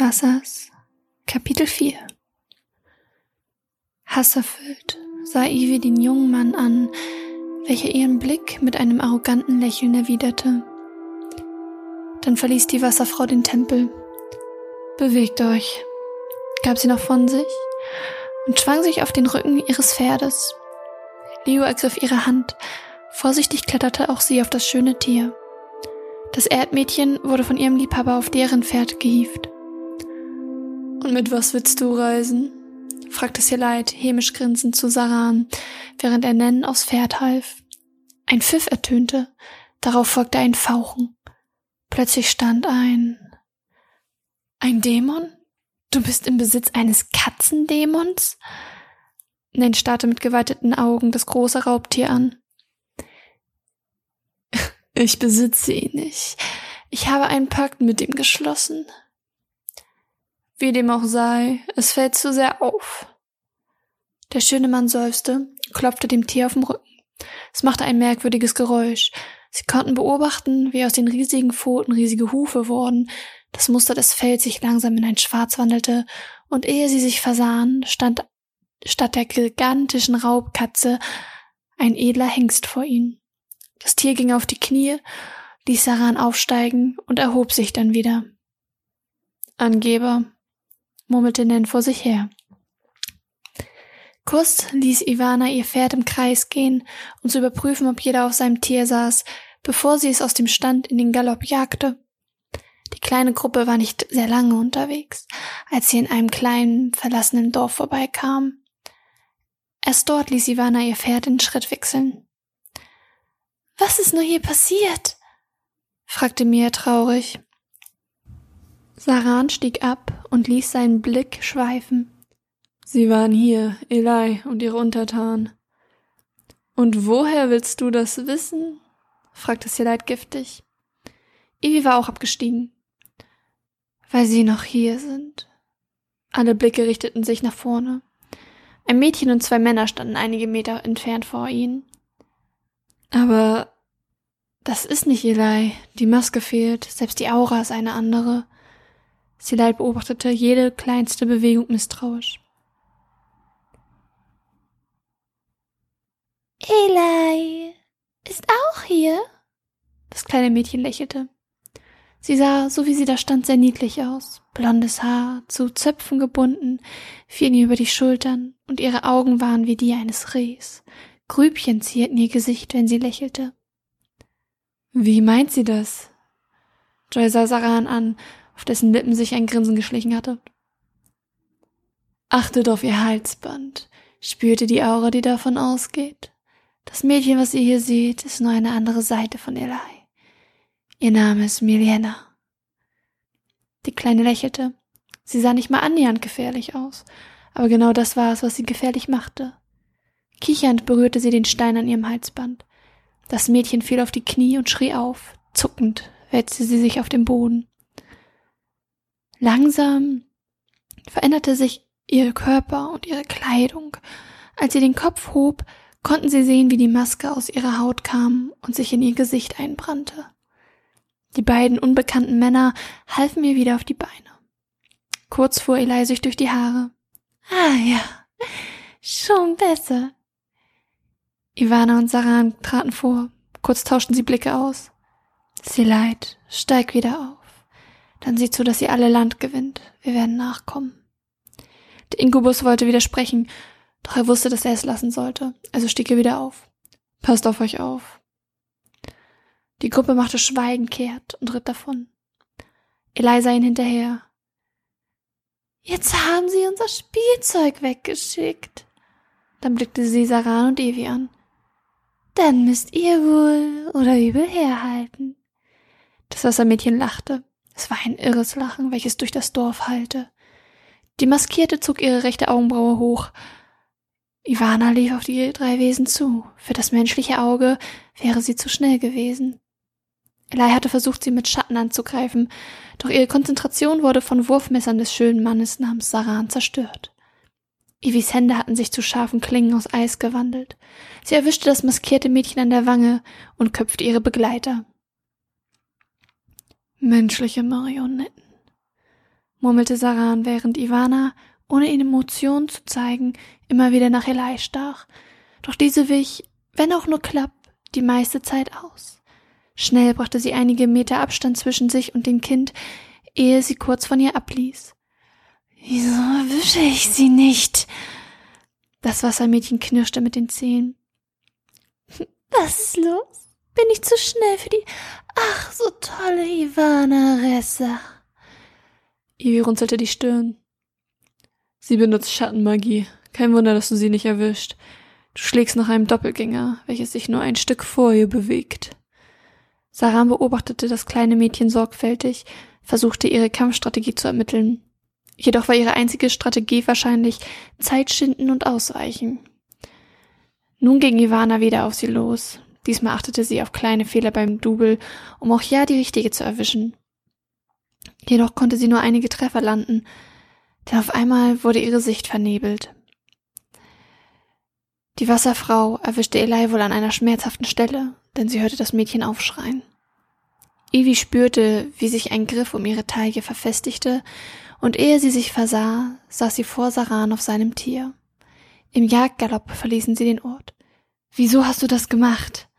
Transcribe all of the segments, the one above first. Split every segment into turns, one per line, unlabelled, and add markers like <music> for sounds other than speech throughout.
Wassers Kapitel 4 Hasserfüllt sah Ivy den jungen Mann an, welcher ihren Blick mit einem arroganten Lächeln erwiderte. Dann verließ die Wasserfrau den Tempel. Bewegt euch, gab sie noch von sich und schwang sich auf den Rücken ihres Pferdes. Leo ergriff ihre Hand. Vorsichtig kletterte auch sie auf das schöne Tier. Das Erdmädchen wurde von ihrem Liebhaber auf deren Pferd gehievt. Und mit was willst du reisen? fragte Seleit hämisch grinsend zu Saran, während er Nen aufs Pferd half. Ein Pfiff ertönte, darauf folgte ein Fauchen. Plötzlich stand ein... Ein Dämon? Du bist im Besitz eines Katzendämons? Nen starrte mit geweiteten Augen das große Raubtier an. <laughs> Ich besitze ihn nicht. Ich habe einen Pakt mit ihm geschlossen. Wie dem auch sei, es fällt zu sehr auf. Der schöne Mann seufzte, klopfte dem Tier auf den Rücken. Es machte ein merkwürdiges Geräusch. Sie konnten beobachten, wie aus den riesigen Pfoten riesige Hufe wurden, das Muster des Fells sich langsam in ein Schwarz wandelte, und ehe sie sich versahen, stand statt der gigantischen Raubkatze ein edler Hengst vor ihnen. Das Tier ging auf die Knie, ließ Saran aufsteigen und erhob sich dann wieder. Angeber, murmelte Nen vor sich her. Kurz ließ Ivana ihr Pferd im Kreis gehen, um zu überprüfen, ob jeder auf seinem Tier saß, bevor sie es aus dem Stand in den Galopp jagte. Die kleine Gruppe war nicht sehr lange unterwegs, als sie in einem kleinen, verlassenen Dorf vorbeikam. Erst dort ließ Ivana ihr Pferd in Schritt wechseln. Was ist nur hier passiert? fragte Mia traurig. Saran stieg ab und ließ seinen Blick schweifen. Sie waren hier, Eli und ihre Untertanen. Und woher willst du das wissen? fragte Seleit giftig. Ivy war auch abgestiegen. Weil sie noch hier sind. Alle Blicke richteten sich nach vorne. Ein Mädchen und zwei Männer standen einige Meter entfernt vor ihnen. Aber das ist nicht Eli. Die Maske fehlt, selbst die Aura ist eine andere. Silai beobachtete jede kleinste Bewegung misstrauisch. Eli ist auch hier? Das kleine Mädchen lächelte. Sie sah, so wie sie da stand, sehr niedlich aus. Blondes Haar, zu Zöpfen gebunden, fielen ihr über die Schultern, und ihre Augen waren wie die eines Rehs. Grübchen zierten ihr Gesicht, wenn sie lächelte. Wie meint sie das? Joy sah Saran an, auf dessen Lippen sich ein Grinsen geschlichen hatte. Achtet auf ihr Halsband. Spürte die Aura, die davon ausgeht. Das Mädchen, was ihr hier seht, ist nur eine andere Seite von Eli. Ihr Name ist Miliena. Die Kleine lächelte. Sie sah nicht mal annähernd gefährlich aus, aber genau das war es, was sie gefährlich machte. Kichernd berührte sie den Stein an ihrem Halsband. Das Mädchen fiel auf die Knie und schrie auf. Zuckend wälzte sie sich auf den Boden. Langsam veränderte sich ihr Körper und ihre Kleidung. Als sie den Kopf hob, konnten sie sehen, wie die Maske aus ihrer Haut kam und sich in ihr Gesicht einbrannte. Die beiden unbekannten Männer halfen ihr wieder auf die Beine. Kurz fuhr Eli sich durch die Haare. Ah ja, schon besser. Ivana und Saran traten vor. Kurz tauschten sie Blicke aus. Sie leid, steig wieder auf. Dann sieh zu, dass sie alle Land gewinnt. Wir werden nachkommen. Der Inkubus wollte widersprechen, doch er wusste, dass er es lassen sollte, also stieg er wieder auf. Passt auf euch auf. Die Gruppe machte schweigend kehrt und ritt davon. Eliza ihn hinterher. Jetzt haben sie unser Spielzeug weggeschickt. Dann blickte sie Saran und Evi an. Dann müsst ihr wohl oder übel herhalten. Das Wassermädchen lachte. Es war ein irres Lachen, welches durch das Dorf hallte. Die Maskierte zog ihre rechte Augenbraue hoch. Ivana lief auf die drei Wesen zu. Für das menschliche Auge wäre sie zu schnell gewesen. Eli hatte versucht, sie mit Schatten anzugreifen, doch ihre Konzentration wurde von Wurfmessern des schönen Mannes namens Saran zerstört. Ivis Hände hatten sich zu scharfen Klingen aus Eis gewandelt. Sie erwischte das maskierte Mädchen an der Wange und köpfte ihre Begleiter. Menschliche Marionetten. murmelte Saran, während Ivana, ohne ihnen Emotionen zu zeigen, immer wieder nach Eli stach. Doch diese wich, wenn auch nur klapp, die meiste Zeit aus. Schnell brachte sie einige Meter Abstand zwischen sich und dem Kind, ehe sie kurz von ihr abließ. Wieso erwische ich sie nicht? Das Wassermädchen knirschte mit den Zähnen. <laughs> Was ist los? Bin ich zu schnell für die ach so tolle Ivana Ressa?
Ivy runzelte die Stirn. Sie benutzt Schattenmagie. Kein Wunder, dass du sie nicht erwischt. Du schlägst nach einem Doppelgänger, welches sich nur ein Stück vor ihr bewegt.
Saran beobachtete das kleine Mädchen sorgfältig, versuchte ihre Kampfstrategie zu ermitteln. Jedoch war ihre einzige Strategie wahrscheinlich Zeit schinden und ausweichen. Nun ging Ivana wieder auf sie los. Diesmal achtete sie auf kleine Fehler beim Double, um auch ja die richtige zu erwischen. Jedoch konnte sie nur einige Treffer landen, denn auf einmal wurde ihre Sicht vernebelt. Die Wasserfrau erwischte Eli wohl an einer schmerzhaften Stelle, denn sie hörte das Mädchen aufschreien. Ivy spürte, wie sich ein Griff um ihre Taille verfestigte, und ehe sie sich versah, saß sie vor Saran auf seinem Tier. Im Jagdgalopp verließen sie den Ort. Wieso hast du das gemacht?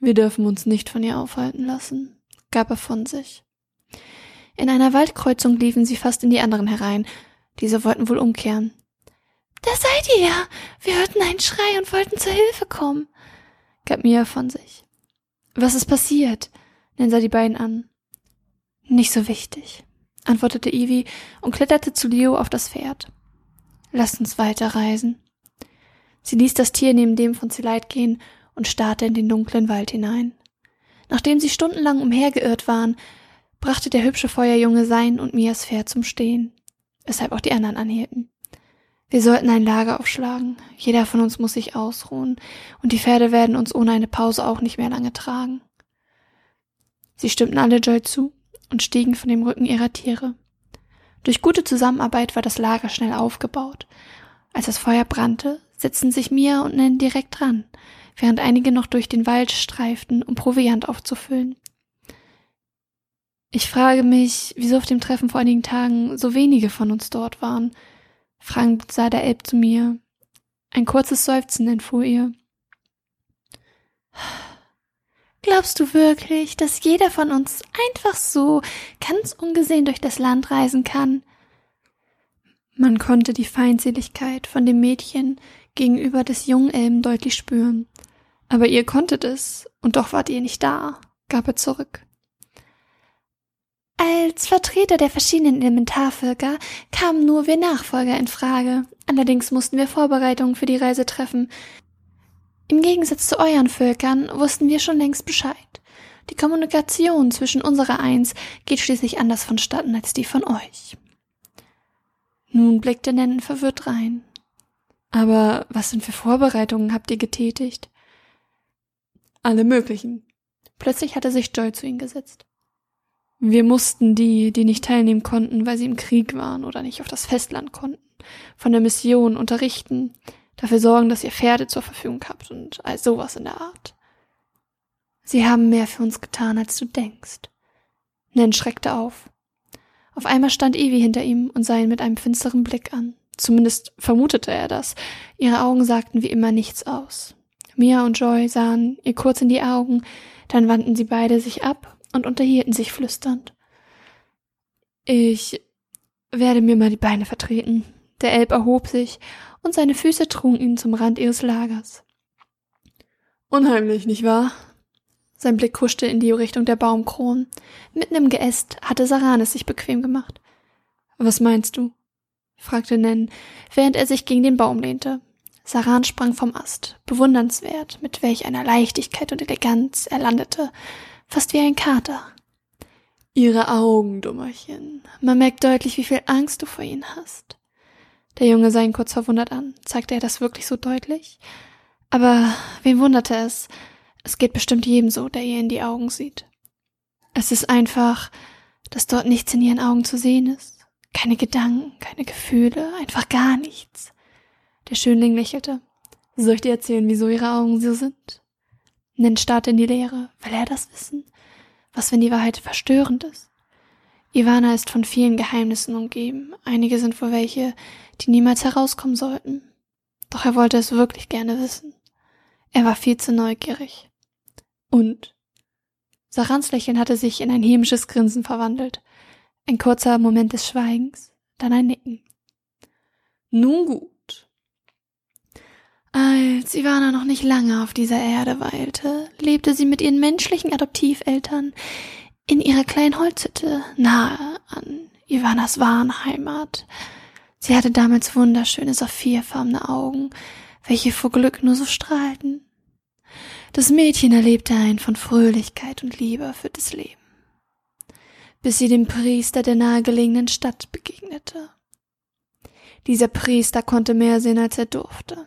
Wir dürfen uns nicht von ihr aufhalten lassen, gab er von sich.
In einer Waldkreuzung liefen sie fast in die anderen herein. Diese wollten wohl umkehren. Da seid ihr ja. Wir hörten einen Schrei und wollten zur Hilfe kommen, gab Mia von sich. Was ist passiert? Nen sah die beiden an. Nicht so wichtig, antwortete Ivy und kletterte zu Leo auf das Pferd. Lasst uns weiterreisen. Sie ließ das Tier neben dem von Zelite gehen und starrte in den dunklen Wald hinein. Nachdem sie stundenlang umhergeirrt waren, brachte der hübsche Feuerjunge sein und Mias Pferd zum Stehen, weshalb auch die anderen anhielten. Wir sollten ein Lager aufschlagen. Jeder von uns muss sich ausruhen, und die Pferde werden uns ohne eine Pause auch nicht mehr lange tragen. Sie stimmten alle Joy zu und stiegen von dem Rücken ihrer Tiere. Durch gute Zusammenarbeit war das Lager schnell aufgebaut. Als das Feuer brannte, setzten sich Mia und Nen direkt dran, während einige noch durch den Wald streiften, um Proviant aufzufüllen. Ich frage mich, wieso auf dem Treffen vor einigen Tagen so wenige von uns dort waren. Frank sah der Elb zu mir. Ein kurzes Seufzen entfuhr ihr. Glaubst du wirklich, dass jeder von uns einfach so ganz ungesehen durch das Land reisen kann? Man konnte die Feindseligkeit von dem Mädchen gegenüber des jungen Elben deutlich spüren. Aber ihr konntet es, und doch wart ihr nicht da, gab er zurück. Als Vertreter der verschiedenen Elementarvölker kamen nur wir Nachfolger in Frage. Allerdings mussten wir Vorbereitungen für die Reise treffen. Im Gegensatz zu euren Völkern wussten wir schon längst Bescheid. Die Kommunikation zwischen unserer Eins geht schließlich anders vonstatten als die von euch. Nun blickte Nennen verwirrt rein. Aber was denn für Vorbereitungen habt ihr getätigt?
Alle möglichen.
Plötzlich hatte sich Joy zu ihm gesetzt.
Wir mussten die, die nicht teilnehmen konnten, weil sie im Krieg waren oder nicht auf das Festland konnten, von der Mission unterrichten, dafür sorgen, dass ihr Pferde zur Verfügung habt und all sowas in der Art.
Sie haben mehr für uns getan, als du denkst. Nen schreckte auf. Auf einmal stand Evie hinter ihm und sah ihn mit einem finsteren Blick an. Zumindest vermutete er das. Ihre Augen sagten wie immer nichts aus. Mia und Joy sahen ihr kurz in die Augen, dann wandten sie beide sich ab und unterhielten sich flüsternd.
Ich werde mir mal die Beine vertreten. Der Elb erhob sich und seine Füße trugen ihn zum Rand ihres Lagers. Unheimlich, nicht wahr? Sein Blick huschte in die Richtung der Baumkronen. Mitten im Geäst hatte Saranes sich bequem gemacht. Was meinst du? fragte Nen, während er sich gegen den Baum lehnte. Saran sprang vom Ast, bewundernswert, mit welch einer Leichtigkeit und Eleganz er landete, fast wie ein Kater. Ihre Augen, Dummerchen. Man merkt deutlich, wie viel Angst du vor ihnen hast. Der Junge sah ihn kurz verwundert an. Zeigte er das wirklich so deutlich? Aber wen wunderte es? Es geht bestimmt jedem so, der ihr in die Augen sieht. Es ist einfach, dass dort nichts in ihren Augen zu sehen ist. Keine Gedanken, keine Gefühle, einfach gar nichts. Der Schönling lächelte. Soll ich dir erzählen, wieso ihre Augen so sind? Nen starrte in die Leere. Will er das wissen? Was, wenn die Wahrheit verstörend ist?
Ivana ist von vielen Geheimnissen umgeben. Einige sind wohl welche, die niemals herauskommen sollten. Doch er wollte es wirklich gerne wissen. Er war viel zu neugierig. Und? Sarans Lächeln hatte sich in ein hämisches Grinsen verwandelt. Ein kurzer Moment des Schweigens, dann ein Nicken. Nun gut. Als Ivana noch nicht lange auf dieser Erde weilte, lebte sie mit ihren menschlichen Adoptiveltern in ihrer kleinen Holzhütte nahe an Ivanas wahren Heimat. Sie hatte damals wunderschöne saphirfarbene Augen, welche vor Glück nur so strahlten. Das Mädchen erlebte ein von Fröhlichkeit und Liebe erfülltes Leben, bis sie dem Priester der nahegelegenen Stadt begegnete. Dieser Priester konnte mehr sehen, als er durfte.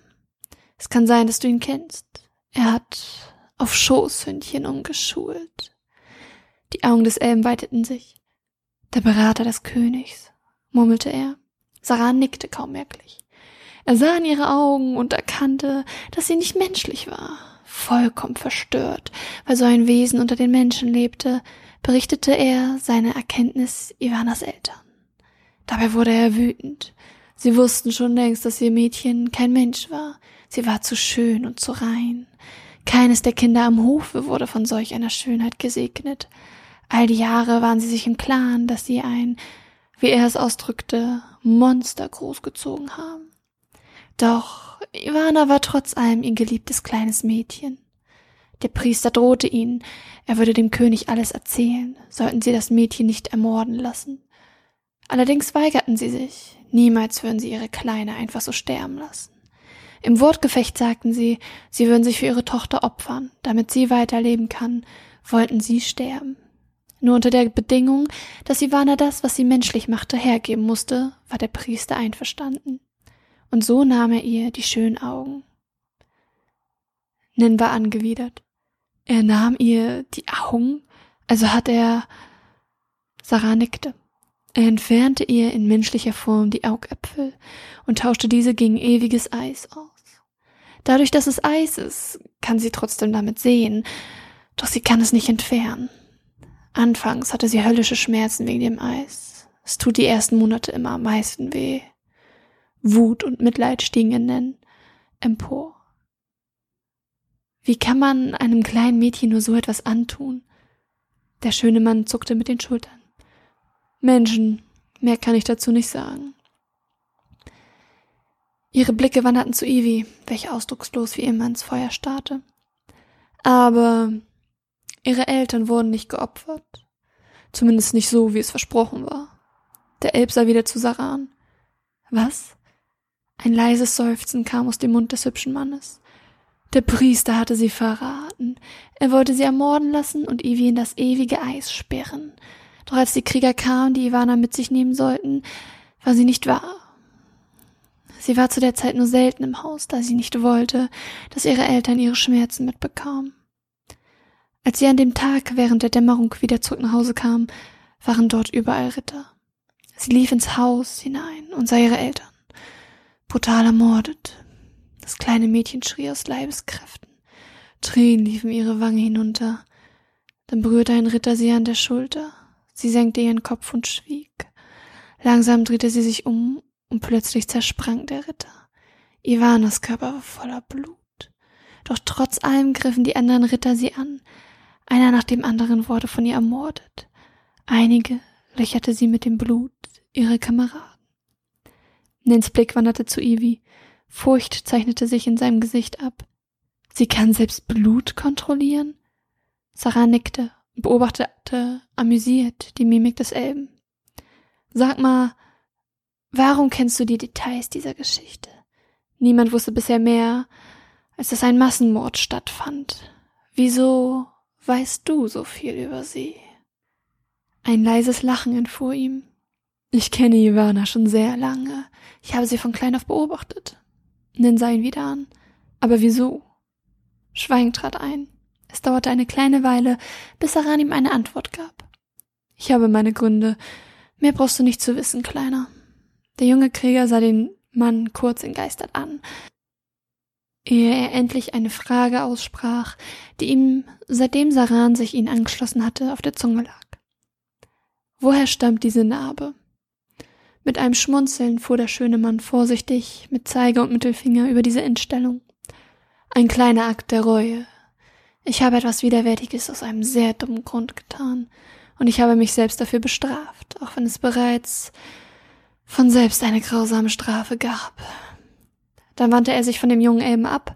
Es kann sein, dass du ihn kennst. Er hat auf Schoßhündchen umgeschult. Die Augen des Elben weiteten sich. Der Berater des Königs, murmelte er. Sarah nickte kaum merklich. Er sah in ihre Augen und erkannte, dass sie nicht menschlich war. Vollkommen verstört, weil so ein Wesen unter den Menschen lebte, berichtete er seine Erkenntnis Ivanas Eltern. Dabei wurde er wütend. Sie wussten schon längst, dass ihr Mädchen kein Mensch war. Sie war zu schön und zu rein. Keines der Kinder am Hofe wurde von solch einer Schönheit gesegnet. All die Jahre waren sie sich im Klaren, dass sie ein, wie er es ausdrückte, Monster großgezogen haben. Doch Ivana war trotz allem ihr geliebtes kleines Mädchen. Der Priester drohte ihnen, er würde dem König alles erzählen, sollten sie das Mädchen nicht ermorden lassen. Allerdings weigerten sie sich, niemals würden sie ihre Kleine einfach so sterben lassen. Im Wortgefecht sagten sie, sie würden sich für ihre Tochter opfern, damit sie weiterleben kann, wollten sie sterben. Nur unter der Bedingung, dass Ivana das, was sie menschlich machte, hergeben musste, war der Priester einverstanden. Und so nahm er ihr die schönen Augen. Nin war angewidert. Er nahm ihr die Augen, also hat er. Sarah nickte. Er entfernte ihr in menschlicher Form die Augäpfel und tauschte diese gegen ewiges Eis aus. Dadurch, dass es Eis ist, kann sie trotzdem damit sehen, doch sie kann es nicht entfernen. Anfangs hatte sie höllische Schmerzen wegen dem Eis. Es tut die ersten Monate immer am meisten weh. Wut und Mitleid stiegen in empor. Wie kann man einem kleinen Mädchen nur so etwas antun? Der schöne Mann zuckte mit den Schultern. Menschen, mehr kann ich dazu nicht sagen. Ihre Blicke wanderten zu Ivy, welche ausdruckslos wie immer ins Feuer starrte. Aber Ihre Eltern wurden nicht geopfert. Zumindest nicht so, wie es versprochen war. Der Elb sah wieder zu Saran. Was? Ein leises Seufzen kam aus dem Mund des hübschen Mannes. Der Priester hatte sie verraten. Er wollte sie ermorden lassen und Ivi in das ewige Eis sperren. Doch als die Krieger kamen, die Ivana mit sich nehmen sollten, war sie nicht wahr. Sie war zu der Zeit nur selten im Haus, da sie nicht wollte, dass ihre Eltern ihre Schmerzen mitbekamen. Als sie an dem Tag während der Dämmerung wieder zurück nach Hause kam, waren dort überall Ritter. Sie lief ins Haus hinein und sah ihre Eltern. Brutal ermordet. Das kleine Mädchen schrie aus Leibeskräften. Tränen liefen ihre Wange hinunter. Dann berührte ein Ritter sie an der Schulter. Sie senkte ihren Kopf und schwieg. Langsam drehte sie sich um und plötzlich zersprang der Ritter. Ivanas Körper war voller Blut. Doch trotz allem griffen die anderen Ritter sie an, einer nach dem anderen wurde von ihr ermordet. Einige löcherte sie mit dem Blut ihrer Kameraden. Nins Blick wanderte zu Ivy. Furcht zeichnete sich in seinem Gesicht ab. Sie kann selbst Blut kontrollieren? Sarah nickte und beobachtete amüsiert die Mimik des Elben. Sag mal, warum kennst du die Details dieser Geschichte? Niemand wusste bisher mehr, als dass ein Massenmord stattfand. Wieso weißt du so viel über sie? Ein leises Lachen entfuhr ihm. Ich kenne Ivana schon sehr lange. Ich habe sie von klein auf beobachtet. Nin sah ihn wieder an. Aber wieso? Schweigen trat ein. Es dauerte eine kleine Weile, bis Aran ihm eine Antwort gab. Ich habe meine Gründe. Mehr brauchst du nicht zu wissen, Kleiner. Der junge Krieger sah den Mann kurz entgeistert an ehe er endlich eine Frage aussprach, die ihm, seitdem Saran sich ihn angeschlossen hatte, auf der Zunge lag. Woher stammt diese Narbe? Mit einem Schmunzeln fuhr der schöne Mann vorsichtig mit Zeige und Mittelfinger über diese Entstellung. Ein kleiner Akt der Reue. Ich habe etwas Widerwärtiges aus einem sehr dummen Grund getan, und ich habe mich selbst dafür bestraft, auch wenn es bereits von selbst eine grausame Strafe gab. Dann wandte er sich von dem jungen Elben ab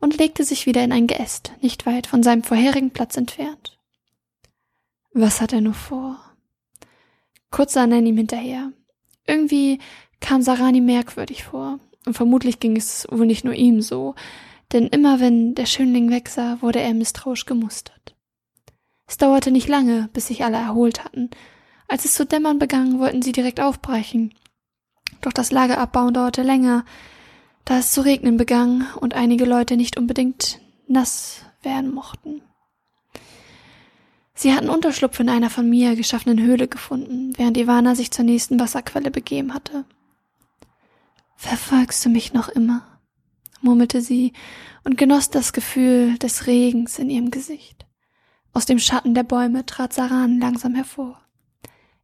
und legte sich wieder in ein Geäst, nicht weit von seinem vorherigen Platz entfernt. Was hat er nur vor? Kurz sah er ihm hinterher. Irgendwie kam Sarani merkwürdig vor, und vermutlich ging es wohl nicht nur ihm so, denn immer wenn der Schönling wegsah, wurde er misstrauisch gemustert. Es dauerte nicht lange, bis sich alle erholt hatten. Als es zu dämmern begann, wollten sie direkt aufbrechen. Doch das Lagerabbauen dauerte länger, da es zu regnen begann und einige Leute nicht unbedingt nass werden mochten. Sie hatten Unterschlupf in einer von mir geschaffenen Höhle gefunden, während Ivana sich zur nächsten Wasserquelle begeben hatte. Verfolgst du mich noch immer? murmelte sie und genoss das Gefühl des Regens in ihrem Gesicht. Aus dem Schatten der Bäume trat Saran langsam hervor.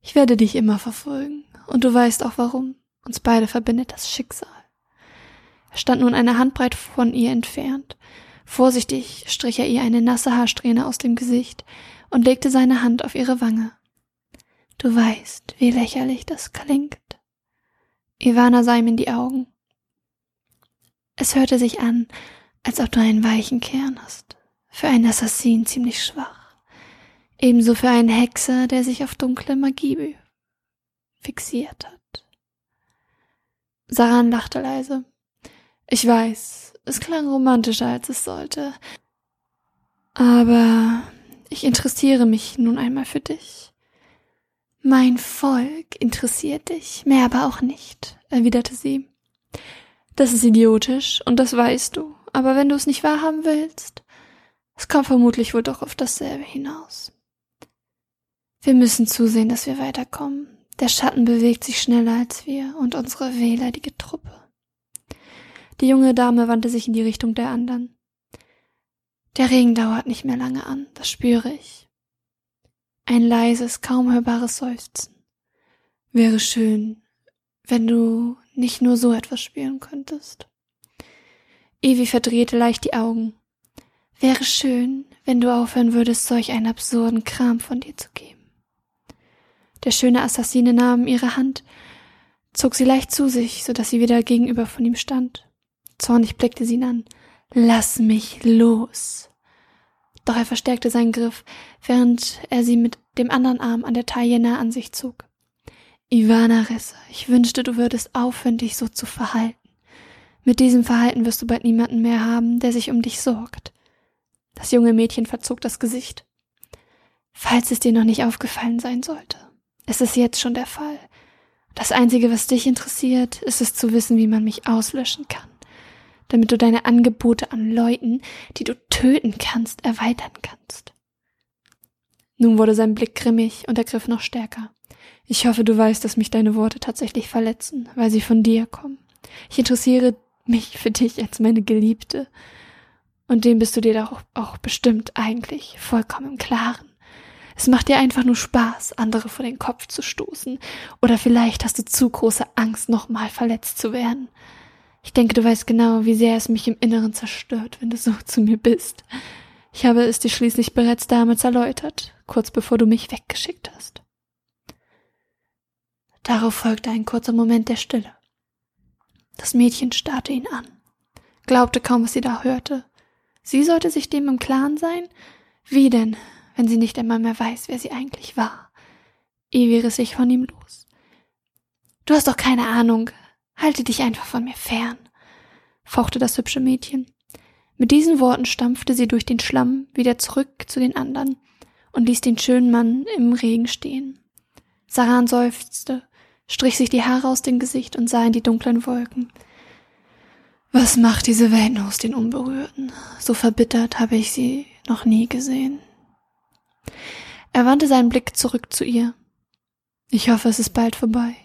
Ich werde dich immer verfolgen, und du weißt auch warum. Uns beide verbindet das Schicksal. Er stand nun eine Handbreit von ihr entfernt. Vorsichtig strich er ihr eine nasse Haarsträhne aus dem Gesicht und legte seine Hand auf ihre Wange. Du weißt, wie lächerlich das klingt. Ivana sah ihm in die Augen. Es hörte sich an, als ob du einen weichen Kern hast. Für einen Assassin ziemlich schwach. Ebenso für einen Hexer, der sich auf dunkle Magie fixiert hat. Saran lachte leise. Ich weiß, es klang romantischer, als es sollte. Aber ich interessiere mich nun einmal für dich. Mein Volk interessiert dich, mehr aber auch nicht, erwiderte sie. Das ist idiotisch, und das weißt du, aber wenn du es nicht wahrhaben willst, es kommt vermutlich wohl doch auf dasselbe hinaus. Wir müssen zusehen, dass wir weiterkommen. Der Schatten bewegt sich schneller als wir und unsere wehleidige Truppe. Die junge Dame wandte sich in die Richtung der anderen. Der Regen dauert nicht mehr lange an, das spüre ich. Ein leises, kaum hörbares Seufzen. Wäre schön, wenn du nicht nur so etwas spüren könntest. Evi verdrehte leicht die Augen. Wäre schön, wenn du aufhören würdest, solch einen absurden Kram von dir zu geben. Der schöne Assassine nahm ihre Hand, zog sie leicht zu sich, so dass sie wieder gegenüber von ihm stand. Zornig blickte sie ihn an. Lass mich los. Doch er verstärkte seinen Griff, während er sie mit dem anderen Arm an der Taille nah an sich zog. Ivana Risse, ich wünschte, du würdest aufhören, dich so zu verhalten. Mit diesem Verhalten wirst du bald niemanden mehr haben, der sich um dich sorgt. Das junge Mädchen verzog das Gesicht. Falls es dir noch nicht aufgefallen sein sollte. Es ist jetzt schon der Fall. Das Einzige, was dich interessiert, ist es zu wissen, wie man mich auslöschen kann, damit du deine Angebote an Leuten, die du töten kannst, erweitern kannst. Nun wurde sein Blick grimmig und er griff noch stärker. Ich hoffe, du weißt, dass mich deine Worte tatsächlich verletzen, weil sie von dir kommen. Ich interessiere mich für dich als meine Geliebte. Und dem bist du dir doch auch bestimmt eigentlich vollkommen im Klaren. Es macht dir einfach nur Spaß, andere vor den Kopf zu stoßen. Oder vielleicht hast du zu große Angst, nochmal verletzt zu werden. Ich denke, du weißt genau, wie sehr es mich im Inneren zerstört, wenn du so zu mir bist. Ich habe es dir schließlich bereits damals erläutert, kurz bevor du mich weggeschickt hast. Darauf folgte ein kurzer Moment der Stille. Das Mädchen starrte ihn an, glaubte kaum, was sie da hörte. Sie sollte sich dem im Klaren sein? Wie denn? Wenn sie nicht einmal mehr weiß, wer sie eigentlich war. Evi riss sich von ihm los. Du hast doch keine Ahnung. Halte dich einfach von mir fern, fauchte das hübsche Mädchen. Mit diesen Worten stampfte sie durch den Schlamm wieder zurück zu den anderen und ließ den schönen Mann im Regen stehen. Saran seufzte, strich sich die Haare aus dem Gesicht und sah in die dunklen Wolken. Was macht diese Welt aus den Unberührten? So verbittert habe ich sie noch nie gesehen. Er wandte seinen Blick zurück zu ihr. Ich hoffe, es ist bald vorbei.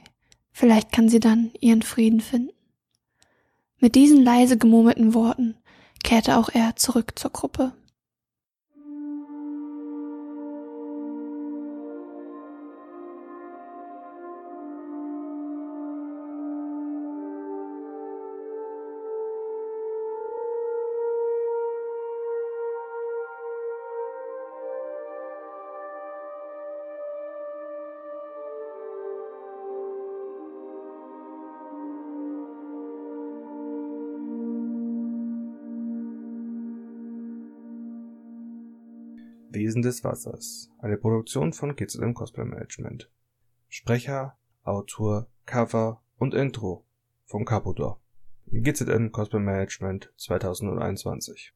Vielleicht kann sie dann ihren Frieden finden. Mit diesen leise gemurmelten Worten kehrte auch er zurück zur Gruppe.
Wesen des Wassers. Eine Produktion von GZM Cosplay Management. Sprecher, Autor, Cover und Intro von Capodor. GZM Cosplay Management 2021